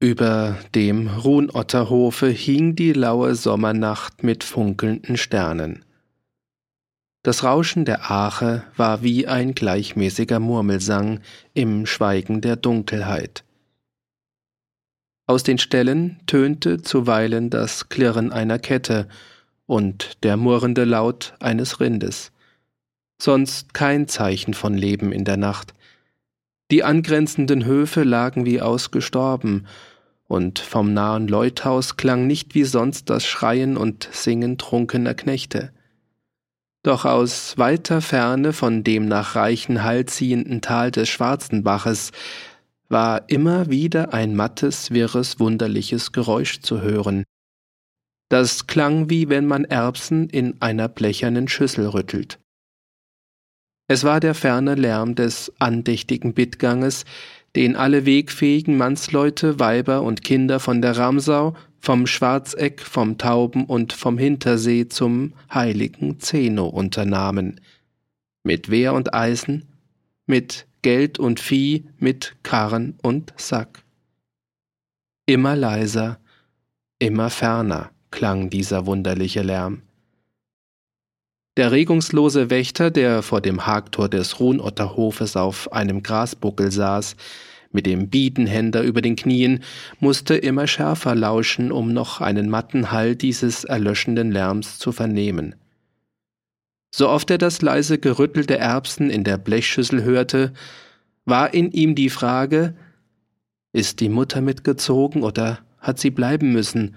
Über dem Ruhnotterhofe hing die laue Sommernacht mit funkelnden Sternen. Das Rauschen der Ache war wie ein gleichmäßiger Murmelsang im Schweigen der Dunkelheit. Aus den Ställen tönte zuweilen das Klirren einer Kette und der murrende Laut eines Rindes. Sonst kein Zeichen von Leben in der Nacht. Die angrenzenden Höfe lagen wie ausgestorben, und vom nahen Leuthaus klang nicht wie sonst das Schreien und Singen trunkener Knechte. Doch aus weiter Ferne von dem nach reichen Hall ziehenden Tal des Schwarzen Baches war immer wieder ein mattes, wirres, wunderliches Geräusch zu hören. Das klang wie wenn man Erbsen in einer blechernen Schüssel rüttelt. Es war der ferne Lärm des andächtigen Bittganges, den alle wegfähigen Mannsleute, Weiber und Kinder von der Ramsau, vom Schwarzeck, vom Tauben und vom Hintersee zum heiligen Zeno unternahmen. Mit Wehr und Eisen, mit Geld und Vieh, mit Karren und Sack. Immer leiser, immer ferner klang dieser wunderliche Lärm. Der regungslose Wächter, der vor dem Hagtor des Ruhnotterhofes auf einem Grasbuckel saß, mit dem Biedenhänder über den Knien, musste immer schärfer lauschen, um noch einen matten Hall dieses erlöschenden Lärms zu vernehmen. So oft er das leise Gerüttel der Erbsen in der Blechschüssel hörte, war in ihm die Frage, ist die Mutter mitgezogen oder hat sie bleiben müssen,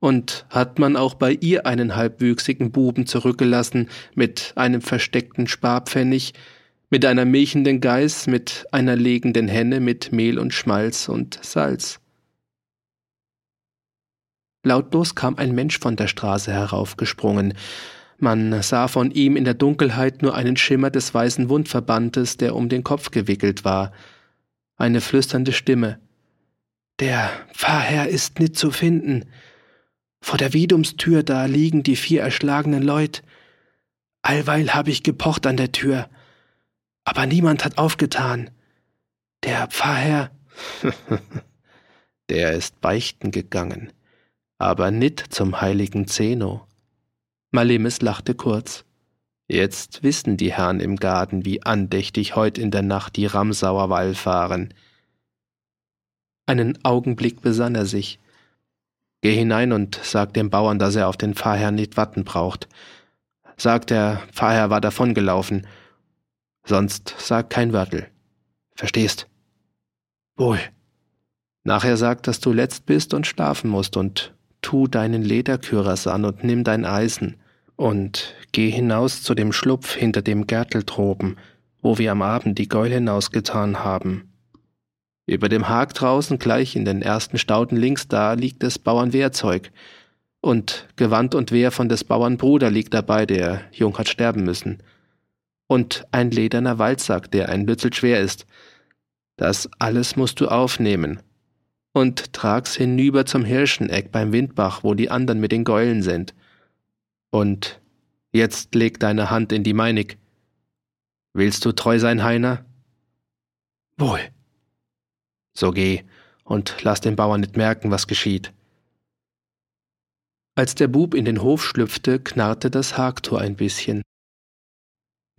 und hat man auch bei ihr einen halbwüchsigen Buben zurückgelassen mit einem versteckten Sparpfennig, mit einer milchenden Geiß, mit einer legenden Henne, mit Mehl und Schmalz und Salz. Lautlos kam ein Mensch von der Straße heraufgesprungen. Man sah von ihm in der Dunkelheit nur einen Schimmer des weißen Wundverbandes, der um den Kopf gewickelt war. Eine flüsternde Stimme. Der Pfarrherr ist nit zu finden. Vor der Wiedumstür da liegen die vier erschlagenen Leut. Allweil hab ich gepocht an der Tür, aber niemand hat aufgetan. Der Pfarrherr, der ist beichten gegangen, aber nit zum heiligen Zeno. Malemis lachte kurz. Jetzt wissen die Herren im Garten, wie andächtig heut in der Nacht die Ramsauer Wall fahren. Einen Augenblick besann er sich. Geh hinein und sag dem Bauern, dass er auf den Pfarrherrn nicht warten braucht. Sag, der Pfarrherr war davongelaufen. Sonst sag kein Wörtel. Verstehst? Wohl. Nachher sag, dass du letzt bist und schlafen musst und tu deinen Lederküras an und nimm dein Eisen und geh hinaus zu dem Schlupf hinter dem Gärtel droben, wo wir am Abend die Gäule hinausgetan haben. Über dem Hag draußen, gleich in den ersten Stauden links da, liegt des Bauern Wehrzeug. Und Gewand und Wehr von des Bauern Bruder liegt dabei, der jung hat sterben müssen. Und ein lederner Waldsack, der ein Lützel schwer ist. Das alles musst du aufnehmen. Und trag's hinüber zum Hirscheneck beim Windbach, wo die anderen mit den Gäulen sind. Und jetzt leg deine Hand in die meinig. Willst du treu sein, Heiner? Wohl. So geh und lass den Bauern nicht merken, was geschieht. Als der Bub in den Hof schlüpfte, knarrte das Hagtor ein bisschen.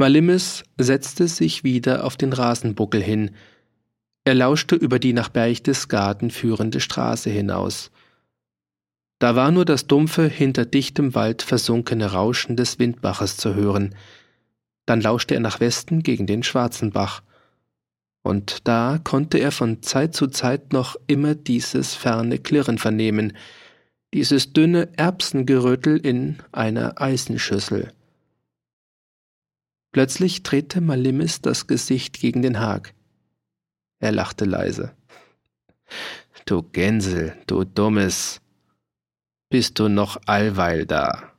Malimis setzte sich wieder auf den Rasenbuckel hin. Er lauschte über die nach Berchtesgaden führende Straße hinaus. Da war nur das dumpfe, hinter dichtem Wald versunkene Rauschen des Windbaches zu hören. Dann lauschte er nach Westen gegen den Schwarzen Bach und da konnte er von Zeit zu Zeit noch immer dieses ferne Klirren vernehmen, dieses dünne Erbsengerötel in einer Eisenschüssel. Plötzlich drehte Malimis das Gesicht gegen den Hag. Er lachte leise. Du Gänsel, du Dummes, bist du noch allweil da?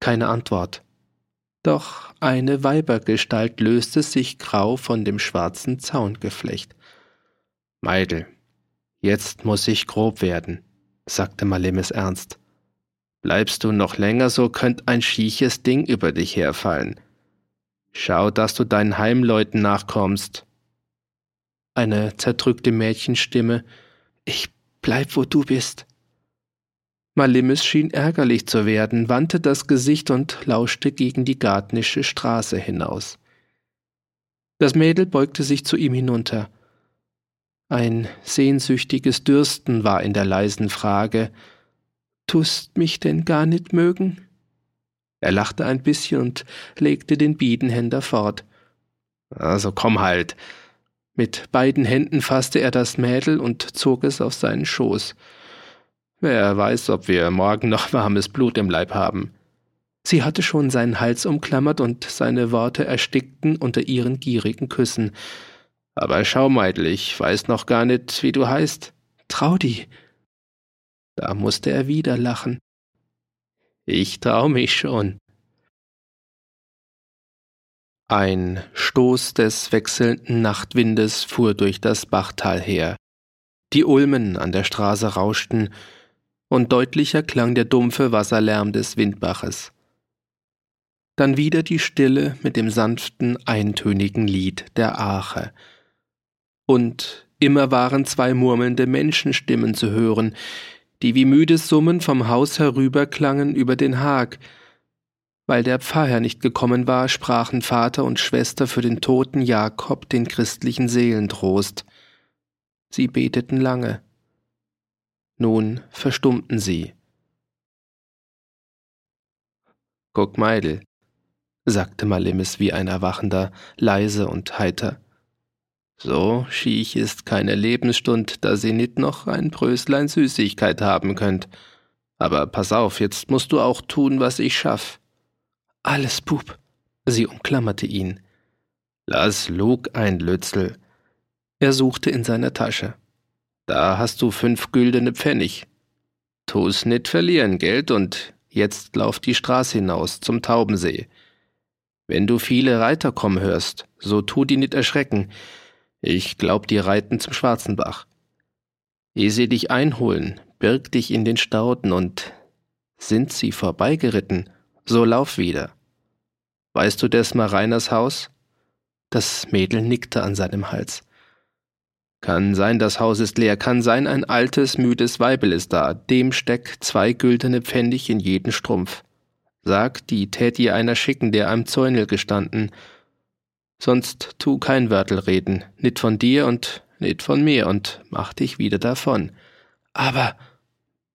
Keine Antwort. Doch eine Weibergestalt löste sich grau von dem schwarzen Zaungeflecht. Meidel, jetzt muss ich grob werden, sagte Malemis ernst. Bleibst du noch länger, so könnt ein schieches Ding über dich herfallen. Schau, dass du deinen Heimleuten nachkommst. Eine zerdrückte Mädchenstimme, Ich bleib, wo du bist. Malimis schien ärgerlich zu werden, wandte das Gesicht und lauschte gegen die gartnische Straße hinaus. Das Mädel beugte sich zu ihm hinunter. Ein sehnsüchtiges Dürsten war in der leisen Frage. Tust mich denn gar nicht mögen? Er lachte ein bisschen und legte den Biedenhänder fort. Also komm halt. Mit beiden Händen fasste er das Mädel und zog es auf seinen Schoß. Wer weiß, ob wir morgen noch warmes Blut im Leib haben. Sie hatte schon seinen Hals umklammert und seine Worte erstickten unter ihren gierigen Küssen. Aber schau, Meidl, ich weiß noch gar nicht, wie du heißt. Traudi. Da musste er wieder lachen. Ich trau mich schon. Ein Stoß des wechselnden Nachtwindes fuhr durch das Bachtal her. Die Ulmen an der Straße rauschten, und deutlicher klang der dumpfe Wasserlärm des Windbaches dann wieder die Stille mit dem sanften, eintönigen Lied der Arche. Und immer waren zwei murmelnde Menschenstimmen zu hören, die wie müdes Summen vom Haus herüberklangen über den Hag. Weil der Pfarrer nicht gekommen war, sprachen Vater und Schwester für den toten Jakob den christlichen Seelentrost. Sie beteten lange. Nun verstummten sie. Guck Meidl, sagte Malemis wie ein Erwachender, leise und heiter. So schiech ist keine Lebensstund, da sie nit noch ein Bröslein Süßigkeit haben könnt. Aber pass auf, jetzt musst du auch tun, was ich schaff. Alles, Bub. Sie umklammerte ihn. Lass Lug ein Lützel. Er suchte in seiner Tasche. Da hast du fünf güldene Pfennig. Tu's nit verlieren, Geld, und jetzt lauf die Straße hinaus zum Taubensee. Wenn du viele Reiter kommen hörst, so tu die nicht erschrecken. Ich glaub, die reiten zum Schwarzenbach. Ehe sie dich einholen, birg dich in den Stauden und sind sie vorbeigeritten, so lauf wieder. Weißt du des Mareiners Haus? Das Mädel nickte an seinem Hals. Kann sein, das Haus ist leer, kann sein, ein altes, müdes Weibel ist da, dem steckt zwei güldene Pfennig in jeden Strumpf. Sag, die tät ihr einer schicken, der am Zäunel gestanden. Sonst tu kein Wörtel reden, nit von dir und nit von mir und mach dich wieder davon. Aber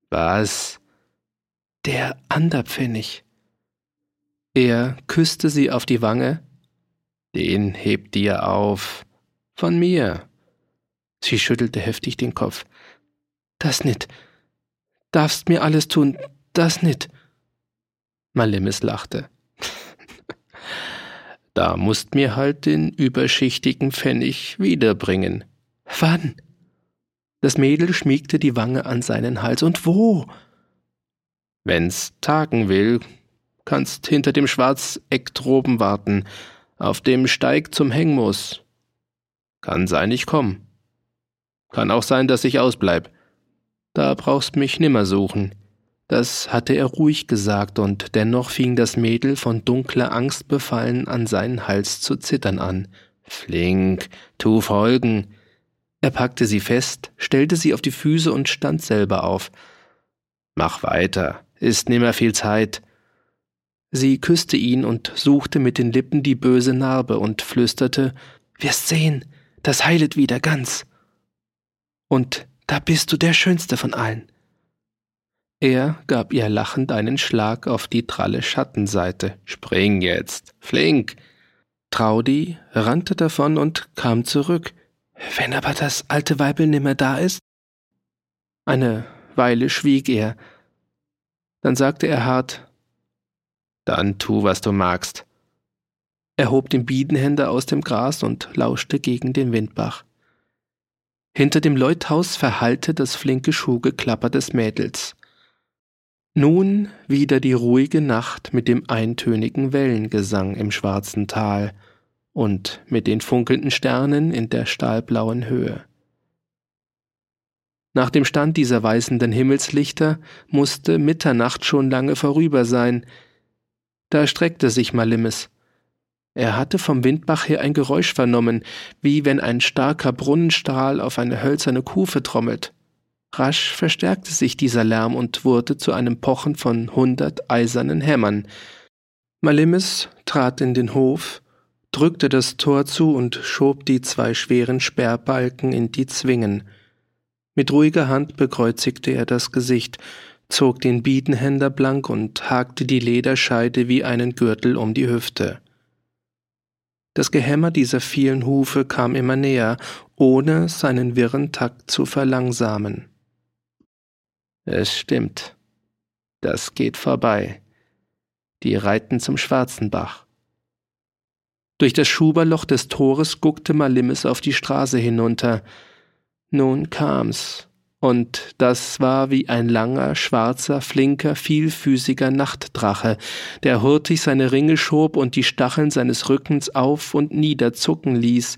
was? Der Anderpfennig. Er küsste sie auf die Wange. Den hebt dir auf. Von mir. Sie schüttelte heftig den Kopf. Das nit. Darfst mir alles tun, das nit. Malemis lachte. Da musst mir halt den überschichtigen Pfennig wiederbringen. Wann? Das Mädel schmiegte die Wange an seinen Hals. Und wo? Wenn's tagen will, kannst hinter dem Schwarzeck droben warten, auf dem Steig zum Hengmus. Kann sein, ich komm. Kann auch sein, dass ich ausbleib. Da brauchst mich nimmer suchen. Das hatte er ruhig gesagt, und dennoch fing das Mädel von dunkler Angst befallen an seinen Hals zu zittern an. Flink, tu folgen. Er packte sie fest, stellte sie auf die Füße und stand selber auf. Mach weiter, ist nimmer viel Zeit. Sie küsste ihn und suchte mit den Lippen die böse Narbe und flüsterte, Wirst sehen, das heilet wieder ganz. Und da bist du der Schönste von allen. Er gab ihr lachend einen Schlag auf die dralle Schattenseite. Spring jetzt, flink! Traudi rannte davon und kam zurück. Wenn aber das alte Weibel nimmer da ist? Eine Weile schwieg er. Dann sagte er hart, Dann tu, was du magst. Er hob den Biedenhänder aus dem Gras und lauschte gegen den Windbach. Hinter dem Leuthaus verhallte das flinke Schuhgeklapper des Mädels. Nun wieder die ruhige Nacht mit dem eintönigen Wellengesang im schwarzen Tal und mit den funkelnden Sternen in der stahlblauen Höhe. Nach dem Stand dieser weißenden Himmelslichter musste Mitternacht schon lange vorüber sein. Da streckte sich Malimis. Er hatte vom Windbach her ein Geräusch vernommen, wie wenn ein starker Brunnenstrahl auf eine hölzerne Kufe trommelt. Rasch verstärkte sich dieser Lärm und wurde zu einem Pochen von hundert eisernen Hämmern. Malimis trat in den Hof, drückte das Tor zu und schob die zwei schweren Sperrbalken in die Zwingen. Mit ruhiger Hand bekreuzigte er das Gesicht, zog den Biedenhänder blank und hakte die Lederscheide wie einen Gürtel um die Hüfte. Das Gehämmer dieser vielen Hufe kam immer näher, ohne seinen wirren Takt zu verlangsamen. Es stimmt. Das geht vorbei. Die reiten zum Schwarzen Bach. Durch das Schuberloch des Tores guckte Malimis auf die Straße hinunter. Nun kam's, und das war wie ein langer, schwarzer, flinker, vielfüßiger Nachtdrache, der hurtig seine Ringe schob und die Stacheln seines Rückens auf und niederzucken ließ.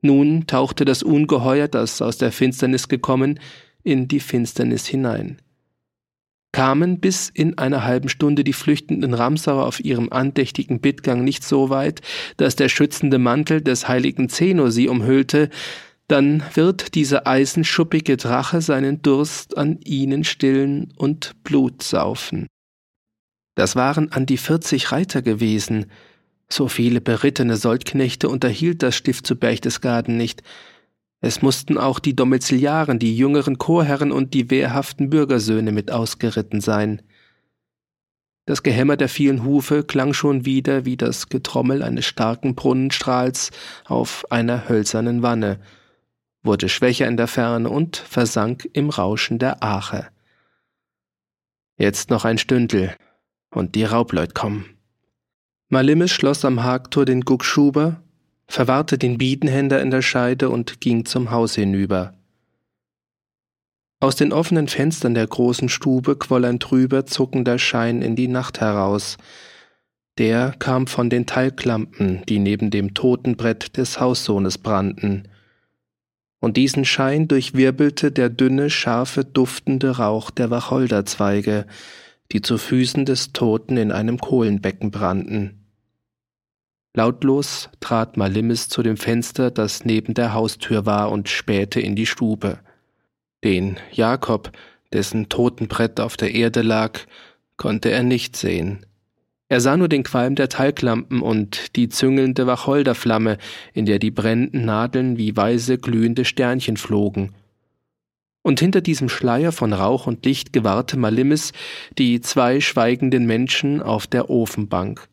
Nun tauchte das Ungeheuer, das aus der Finsternis gekommen, in die Finsternis hinein. Kamen bis in einer halben Stunde die flüchtenden Ramsauer auf ihrem andächtigen Bittgang nicht so weit, dass der schützende Mantel des heiligen Zeno sie umhüllte, dann wird dieser eisenschuppige Drache seinen Durst an ihnen stillen und Blut saufen. Das waren an die vierzig Reiter gewesen. So viele berittene Soldknechte unterhielt das Stift zu Berchtesgaden nicht. Es mussten auch die Domiziliaren, die jüngeren Chorherren und die wehrhaften Bürgersöhne mit ausgeritten sein. Das Gehämmer der vielen Hufe klang schon wieder wie das Getrommel eines starken Brunnenstrahls auf einer hölzernen Wanne, wurde schwächer in der Ferne und versank im Rauschen der Ache. Jetzt noch ein Stündel und die Raubleut kommen. Malimis schloss am Hagtor den Guckschuber, verwahrte den Biedenhänder in der Scheide und ging zum Haus hinüber. Aus den offenen Fenstern der großen Stube quoll ein trüber, zuckender Schein in die Nacht heraus. Der kam von den Talglampen, die neben dem Totenbrett des Haussohnes brannten und diesen Schein durchwirbelte der dünne, scharfe, duftende Rauch der Wacholderzweige, die zu Füßen des Toten in einem Kohlenbecken brannten. Lautlos trat Malimis zu dem Fenster, das neben der Haustür war, und spähte in die Stube. Den Jakob, dessen Totenbrett auf der Erde lag, konnte er nicht sehen. Er sah nur den Qualm der Talglampen und die züngelnde Wacholderflamme, in der die brennenden Nadeln wie weiße glühende Sternchen flogen. Und hinter diesem Schleier von Rauch und Licht gewahrte Malimis die zwei schweigenden Menschen auf der Ofenbank.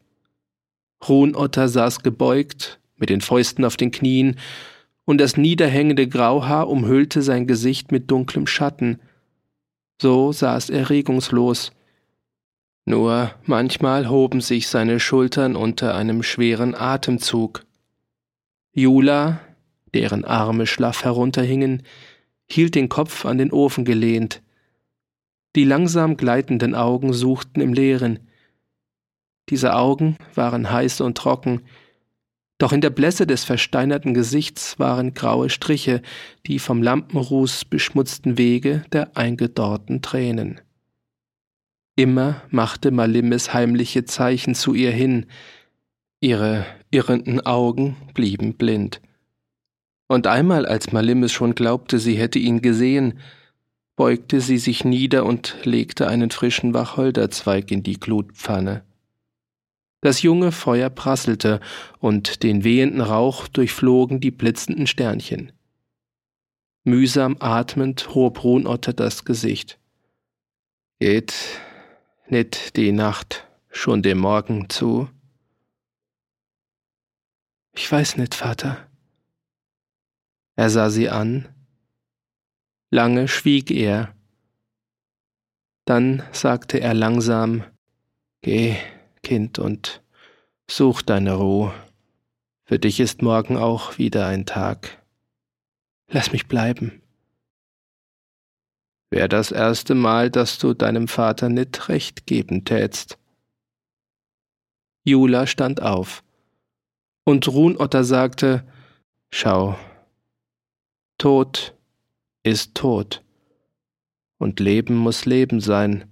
Ruhnotter saß gebeugt, mit den Fäusten auf den Knien, und das niederhängende Grauhaar umhüllte sein Gesicht mit dunklem Schatten. So saß er regungslos, nur manchmal hoben sich seine Schultern unter einem schweren Atemzug. Jula, deren Arme schlaff herunterhingen, hielt den Kopf an den Ofen gelehnt. Die langsam gleitenden Augen suchten im Leeren. Diese Augen waren heiß und trocken, doch in der Blässe des versteinerten Gesichts waren graue Striche, die vom Lampenruß beschmutzten Wege der eingedorrten Tränen. Immer machte Malimis heimliche Zeichen zu ihr hin, ihre irrenden Augen blieben blind. Und einmal, als Malimis schon glaubte, sie hätte ihn gesehen, beugte sie sich nieder und legte einen frischen Wacholderzweig in die Glutpfanne. Das junge Feuer prasselte, und den wehenden Rauch durchflogen die blitzenden Sternchen. Mühsam atmend hob Runotter das Gesicht. Geht nicht die Nacht schon dem Morgen zu? Ich weiß nicht, Vater. Er sah sie an. Lange schwieg er. Dann sagte er langsam, Geh, Kind, und such deine Ruhe. Für dich ist morgen auch wieder ein Tag. Lass mich bleiben. Wär das erste Mal, dass du deinem Vater nit recht geben tätst. Jula stand auf. Und Runotter sagte, Schau, Tod ist Tod. Und Leben muss Leben sein.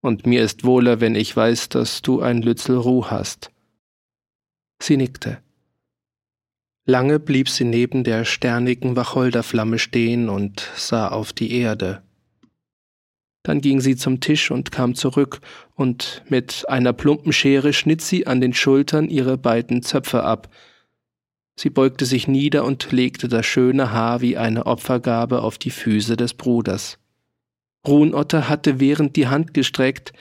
Und mir ist wohler, wenn ich weiß, dass du ein Lützel Ruh hast. Sie nickte. Lange blieb sie neben der sternigen Wacholderflamme stehen und sah auf die Erde. Dann ging sie zum Tisch und kam zurück, und mit einer plumpen Schere schnitt sie an den Schultern ihre beiden Zöpfe ab. Sie beugte sich nieder und legte das schöne Haar wie eine Opfergabe auf die Füße des Bruders. Ruhnotter hatte während die Hand gestreckt,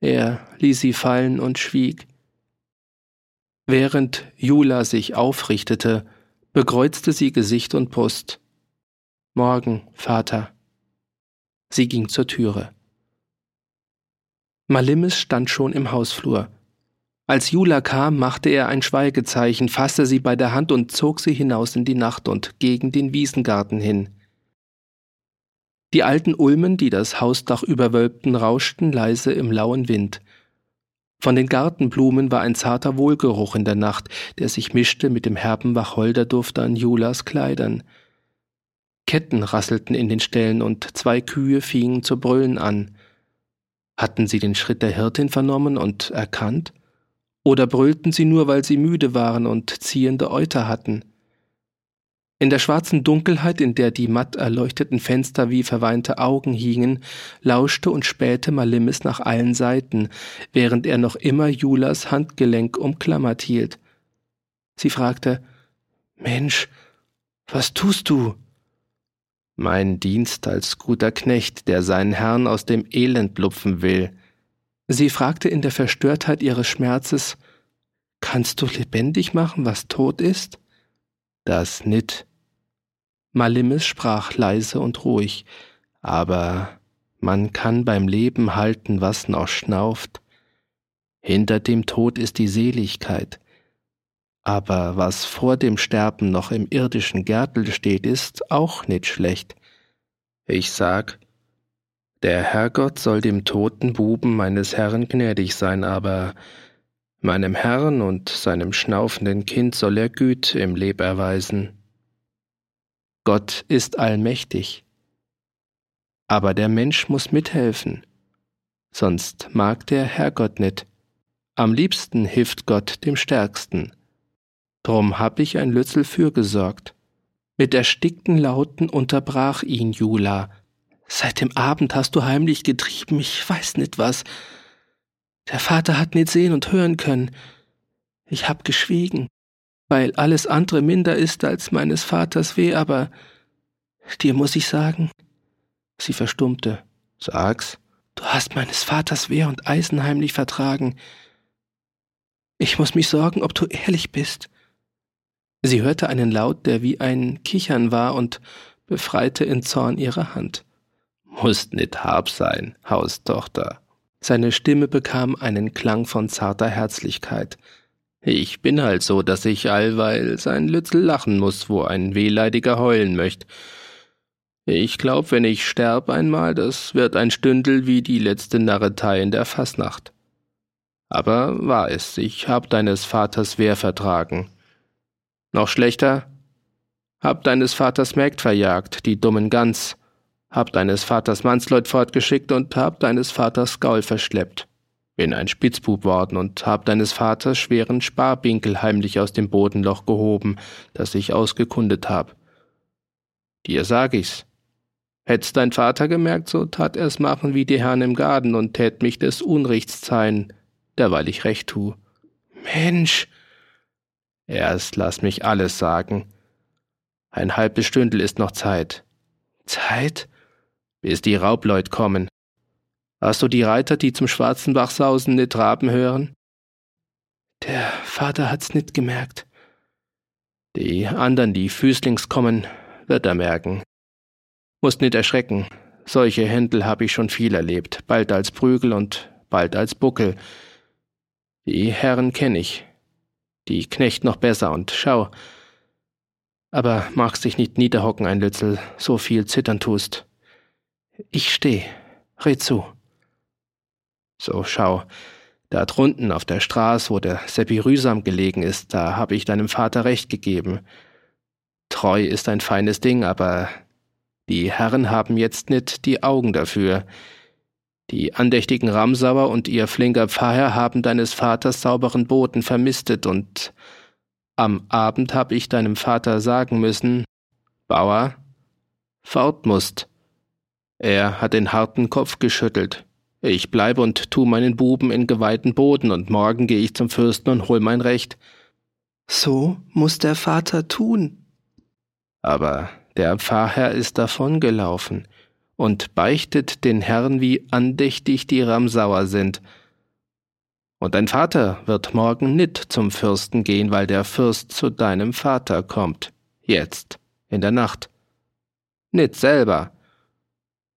er ließ sie fallen und schwieg. Während Jula sich aufrichtete, bekreuzte sie Gesicht und Brust. Morgen, Vater. Sie ging zur Türe. Malimis stand schon im Hausflur. Als Jula kam, machte er ein Schweigezeichen, fasste sie bei der Hand und zog sie hinaus in die Nacht und gegen den Wiesengarten hin. Die alten Ulmen, die das Hausdach überwölbten, rauschten leise im lauen Wind. Von den Gartenblumen war ein zarter Wohlgeruch in der Nacht, der sich mischte mit dem herben Wacholderduft an Julas Kleidern. Ketten rasselten in den Ställen und zwei Kühe fingen zu brüllen an. Hatten sie den Schritt der Hirtin vernommen und erkannt? Oder brüllten sie nur, weil sie müde waren und ziehende Euter hatten? In der schwarzen Dunkelheit, in der die matt erleuchteten Fenster wie verweinte Augen hingen, lauschte und spähte Malimis nach allen Seiten, während er noch immer Julas Handgelenk umklammert hielt. Sie fragte Mensch, was tust du? Mein Dienst als guter Knecht, der seinen Herrn aus dem Elend lupfen will. Sie fragte in der Verstörtheit ihres Schmerzes Kannst du lebendig machen, was tot ist? Das nit, Malimis sprach leise und ruhig, aber man kann beim Leben halten, was noch schnauft. Hinter dem Tod ist die Seligkeit. Aber was vor dem Sterben noch im irdischen Gärtel steht, ist auch nicht schlecht. Ich sag, der Herrgott soll dem toten Buben meines Herrn gnädig sein, aber meinem Herrn und seinem schnaufenden Kind soll er Güt im Leb erweisen. Gott ist allmächtig. Aber der Mensch muss mithelfen, sonst mag der Herrgott nit. Am liebsten hilft Gott dem Stärksten. Drum hab ich ein Lützel für gesorgt. Mit erstickten Lauten unterbrach ihn Jula. Seit dem Abend hast du heimlich getrieben, ich weiß nit was. Der Vater hat nit sehen und hören können. Ich hab geschwiegen weil alles andere minder ist als meines Vaters Weh, aber dir muss ich sagen. Sie verstummte. Sag's. Du hast meines Vaters Wehr und Eisen heimlich vertragen. Ich muss mich sorgen, ob du ehrlich bist. Sie hörte einen Laut, der wie ein Kichern war, und befreite in Zorn ihre Hand. Musst nit hab sein, Haustochter. Seine Stimme bekam einen Klang von zarter Herzlichkeit. Ich bin halt so, dass ich allweil sein Lützel lachen muss, wo ein Wehleidiger heulen möcht. Ich glaub, wenn ich sterb einmal, das wird ein Stündel wie die letzte Narretei in der Fassnacht. Aber war es, ich hab deines Vaters Wehr vertragen. Noch schlechter, hab deines Vaters Mägd verjagt, die dummen Gans, hab deines Vaters Mannsleut fortgeschickt und hab deines Vaters Gaul verschleppt. Bin ein Spitzbub worden und hab deines Vaters schweren Sparbinkel heimlich aus dem Bodenloch gehoben, das ich ausgekundet hab. Dir sag ich's. Hätt's dein Vater gemerkt, so tat er's machen wie die Herren im Garten und tät mich des Unrechts zeihen, derweil ich recht tu. Mensch! Erst lass mich alles sagen. Ein halbes Stündel ist noch Zeit. Zeit? Bis die Raubleut kommen. Hast du die Reiter, die zum schwarzen Bach sausen, nit traben hören? Der Vater hat's nit gemerkt. Die andern, die Füßlings kommen, wird er merken. Musst nit erschrecken. Solche Händel hab ich schon viel erlebt, bald als Prügel und bald als Buckel. Die Herren kenn ich. Die Knecht noch besser und schau. Aber magst dich nicht niederhocken, ein Lützel, so viel zittern tust. Ich steh. Red zu. So, schau. Da drunten auf der Straße, wo der Seppi Rühsam gelegen ist, da habe ich deinem Vater recht gegeben. Treu ist ein feines Ding, aber die Herren haben jetzt nit die Augen dafür. Die andächtigen Ramsauer und ihr flinker Pfarrer haben deines Vaters sauberen Boden vermistet und Am Abend hab ich deinem Vater sagen müssen, Bauer, fort musst. Er hat den harten Kopf geschüttelt. Ich bleibe und tu meinen Buben in geweihten Boden, und morgen gehe ich zum Fürsten und hol mein Recht. So muss der Vater tun. Aber der Pfarrherr ist davongelaufen und beichtet den Herrn, wie andächtig die Ramsauer sind. Und dein Vater wird morgen nit zum Fürsten gehen, weil der Fürst zu deinem Vater kommt. Jetzt, in der Nacht. Nit selber.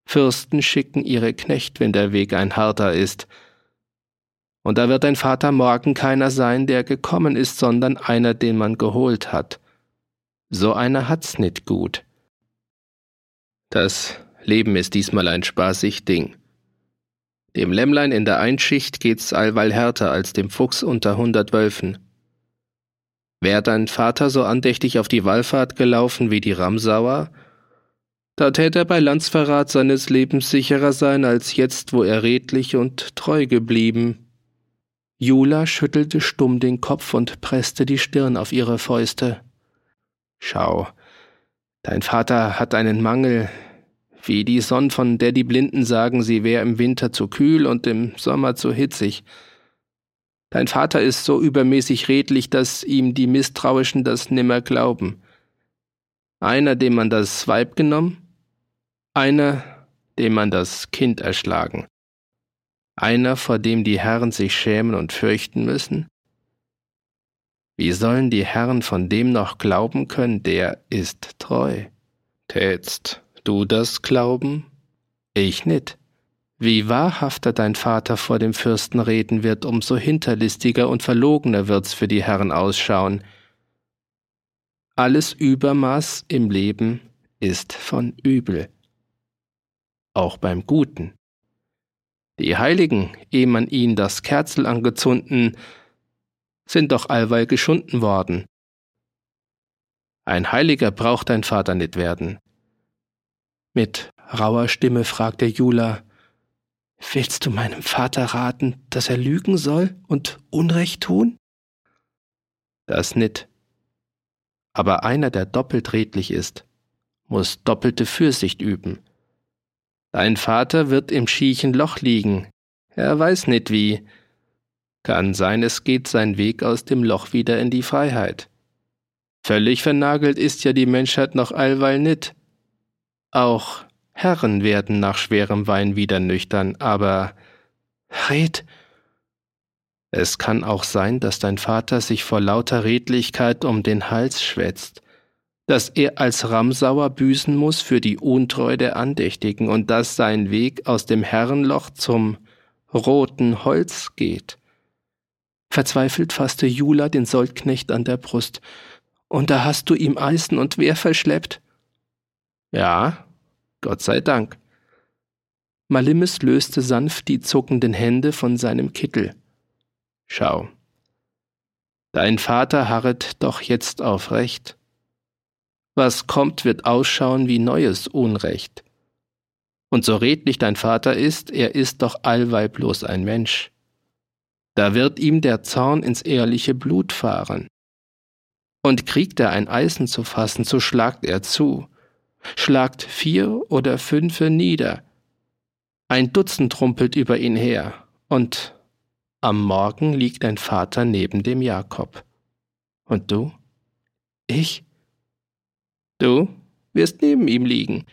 Fürsten schicken ihre Knecht, wenn der Weg ein harter ist. Und da wird dein Vater morgen keiner sein, der gekommen ist, sondern einer, den man geholt hat. So einer hat's nit gut. Das Leben ist diesmal ein spaßig Ding. Dem Lämmlein in der Einschicht geht's allweil härter als dem Fuchs unter hundert Wölfen. Wär dein Vater so andächtig auf die Wallfahrt gelaufen wie die Ramsauer, da tät er bei Landsverrat seines Lebens sicherer sein als jetzt, wo er redlich und treu geblieben. Jula schüttelte stumm den Kopf und presste die Stirn auf ihre Fäuste. Schau, dein Vater hat einen Mangel, wie die Sonn, von der die Blinden sagen, sie wär im Winter zu kühl und im Sommer zu hitzig. Dein Vater ist so übermäßig redlich, dass ihm die Misstrauischen das nimmer glauben. Einer, dem man das Weib genommen, einer, dem man das Kind erschlagen, einer, vor dem die Herren sich schämen und fürchten müssen? Wie sollen die Herren von dem noch glauben können, der ist treu? Tätst du das glauben? Ich nit. Wie wahrhafter dein Vater vor dem Fürsten reden wird, umso hinterlistiger und verlogener wird's für die Herren ausschauen. Alles Übermaß im Leben ist von übel auch beim Guten. Die Heiligen, ehe man ihnen das Kerzel angezünden, sind doch allweil geschunden worden. Ein Heiliger braucht dein Vater nicht werden. Mit rauer Stimme fragte Jula, Willst du meinem Vater raten, dass er lügen soll und Unrecht tun? Das nit. Aber einer, der doppelt redlich ist, muss doppelte Fürsicht üben. Dein Vater wird im schiechen Loch liegen. Er weiß nicht wie. Kann sein, es geht sein Weg aus dem Loch wieder in die Freiheit. Völlig vernagelt ist ja die Menschheit noch allweil nit. Auch Herren werden nach schwerem Wein wieder nüchtern, aber red. Es kann auch sein, dass dein Vater sich vor lauter Redlichkeit um den Hals schwätzt dass er als Ramsauer büßen muss für die Untreu der Andächtigen und dass sein Weg aus dem Herrenloch zum roten Holz geht. Verzweifelt fasste Jula den Soldknecht an der Brust. Und da hast du ihm Eisen und Wehr verschleppt? Ja, Gott sei Dank. Malimis löste sanft die zuckenden Hände von seinem Kittel. Schau, dein Vater harret doch jetzt auf Recht. Was kommt, wird ausschauen wie neues Unrecht. Und so redlich dein Vater ist, er ist doch allweil bloß ein Mensch. Da wird ihm der Zorn ins ehrliche Blut fahren. Und kriegt er ein Eisen zu fassen, so schlagt er zu, schlagt vier oder fünfe nieder. Ein Dutzend rumpelt über ihn her, und am Morgen liegt dein Vater neben dem Jakob. Und du? Ich? Du wirst neben ihm liegen,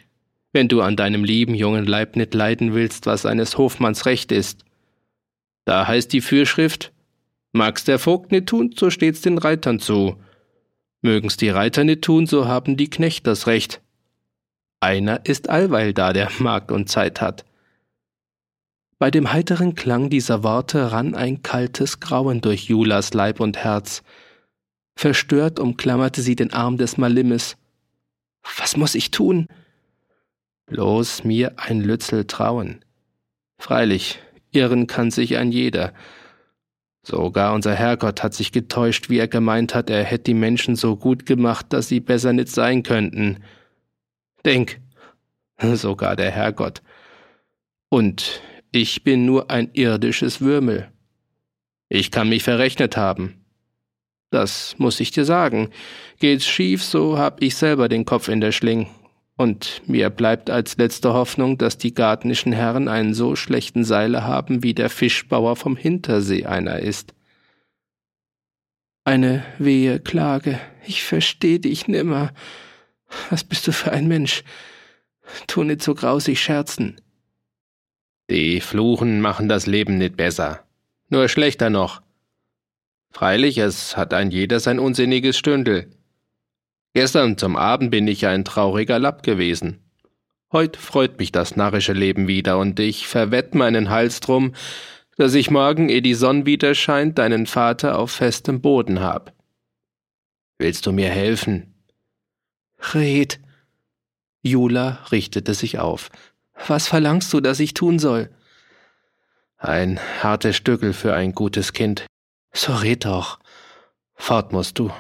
wenn du an deinem lieben jungen Leib nicht leiden willst, was eines Hofmanns Recht ist. Da heißt die Fürschrift, mag's der Vogt nicht tun, so steht's den Reitern zu. Mögen's die Reiter nicht tun, so haben die Knecht das Recht. Einer ist allweil da, der mag und Zeit hat. Bei dem heiteren Klang dieser Worte rann ein kaltes Grauen durch Julas Leib und Herz. Verstört umklammerte sie den Arm des Malimes. Was muss ich tun? Bloß mir ein Lützel trauen. Freilich, irren kann sich ein jeder. Sogar unser Herrgott hat sich getäuscht, wie er gemeint hat, er hätte die Menschen so gut gemacht, dass sie besser nicht sein könnten. Denk, sogar der Herrgott. Und ich bin nur ein irdisches Würmel. Ich kann mich verrechnet haben. Das muss ich dir sagen. Geht's schief, so hab ich selber den Kopf in der Schling. Und mir bleibt als letzte Hoffnung, dass die gartenischen Herren einen so schlechten Seiler haben, wie der Fischbauer vom Hintersee einer ist. Eine wehe Klage. Ich versteh dich nimmer. Was bist du für ein Mensch? Tu nicht so grausig scherzen. Die Fluchen machen das Leben nicht besser. Nur schlechter noch. Freilich, es hat ein jeder sein unsinniges Stündel. Gestern zum Abend bin ich ein trauriger Lapp gewesen. Heut freut mich das narrische Leben wieder, und ich verwett meinen Hals drum, dass ich morgen, ehe die Sonne wieder scheint, deinen Vater auf festem Boden hab. Willst du mir helfen? Red. Jula richtete sich auf. Was verlangst du, dass ich tun soll? Ein hartes Stückel für ein gutes Kind. So red doch. Fort musst du.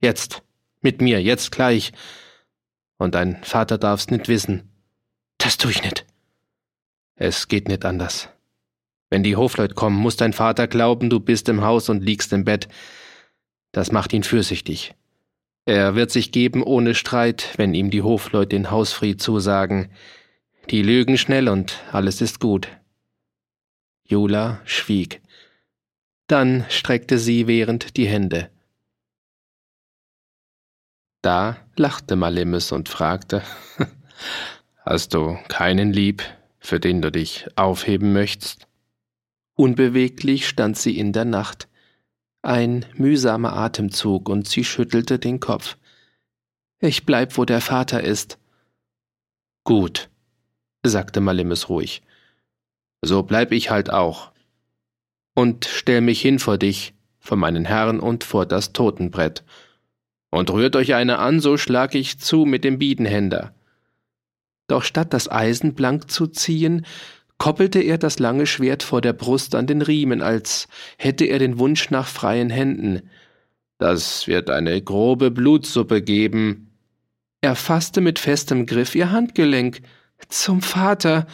Jetzt. Mit mir, jetzt gleich. Und dein Vater darf's nicht wissen. Das tu ich nicht. Es geht nicht anders. Wenn die Hofleut kommen, muss dein Vater glauben, du bist im Haus und liegst im Bett. Das macht ihn fürsichtig. Er wird sich geben ohne Streit, wenn ihm die Hofleut den Hausfried zusagen. Die lügen schnell und alles ist gut. Jula schwieg. Dann streckte sie während die Hände. Da lachte Malemis und fragte, Hast du keinen lieb, für den du dich aufheben möchtest? Unbeweglich stand sie in der Nacht, ein mühsamer Atemzug, und sie schüttelte den Kopf. Ich bleib, wo der Vater ist. Gut, sagte Malemis ruhig. So bleib ich halt auch. Und stell mich hin vor dich, vor meinen Herrn und vor das Totenbrett und rührt euch eine an, so schlag ich zu mit dem Biedenhänder. Doch statt das Eisen blank zu ziehen, koppelte er das lange Schwert vor der Brust an den Riemen, als hätte er den Wunsch nach freien Händen. Das wird eine grobe Blutsuppe geben. Er fasste mit festem Griff ihr Handgelenk. Zum Vater.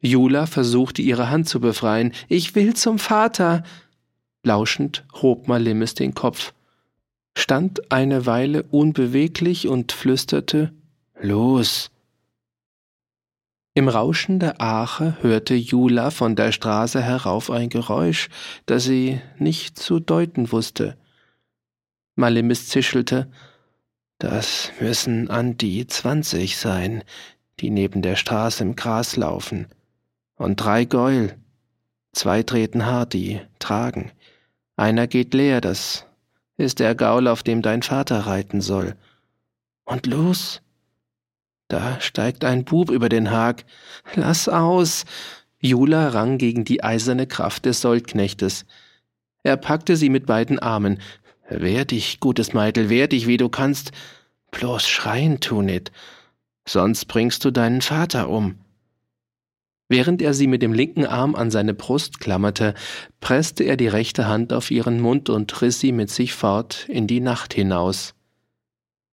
Jula versuchte ihre Hand zu befreien. Ich will zum Vater. Lauschend hob Malimis den Kopf stand eine Weile unbeweglich und flüsterte Los. Im Rauschen der Ache hörte Jula von der Straße herauf ein Geräusch, das sie nicht zu deuten wusste. Malimis zischelte, das müssen an die zwanzig sein, die neben der Straße im Gras laufen. Und drei Gäul. Zwei treten Hardy, tragen. Einer geht leer, das ist der Gaul, auf dem dein Vater reiten soll. Und los? Da steigt ein Bub über den Hag. Lass aus! Jula rang gegen die eiserne Kraft des Soldknechtes. Er packte sie mit beiden Armen. Wehr dich, gutes Meidel, wehr dich, wie du kannst. Bloß schreien tu nit, sonst bringst du deinen Vater um. Während er sie mit dem linken Arm an seine Brust klammerte, presste er die rechte Hand auf ihren Mund und riss sie mit sich fort in die Nacht hinaus.